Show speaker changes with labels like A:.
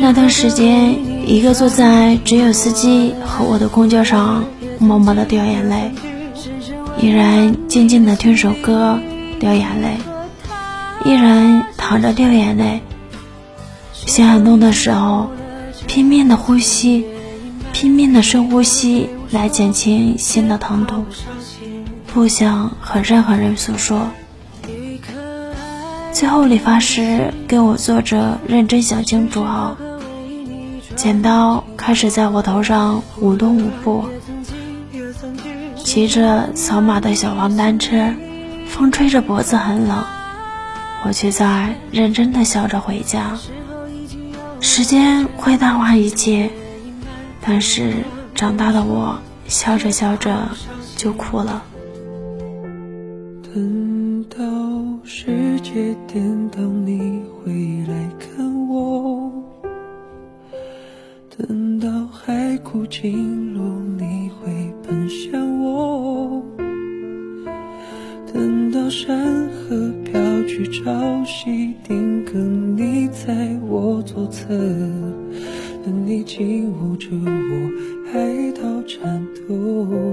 A: 那段时间，一个坐在只有司机和我的公交上，默默的掉眼泪；依然静静的听首歌，掉眼泪；依然躺着掉眼泪。心很痛的时候，拼命的呼吸，拼命的深呼吸，来减轻心的疼痛。不想和任何人诉说。最后理发师给我做着认真想清楚后，剪刀开始在我头上舞动舞步。骑着扫码的小黄单车，风吹着脖子很冷，我却在认真的笑着回家。时间会淡化一切，但是长大的我笑着笑着就哭了。
B: 等到世界颠倒，你回来看我；等到海枯尽落，你会奔向我；等到山河飘去，潮汐定格，你在我左侧；等你紧握着我，爱到颤抖。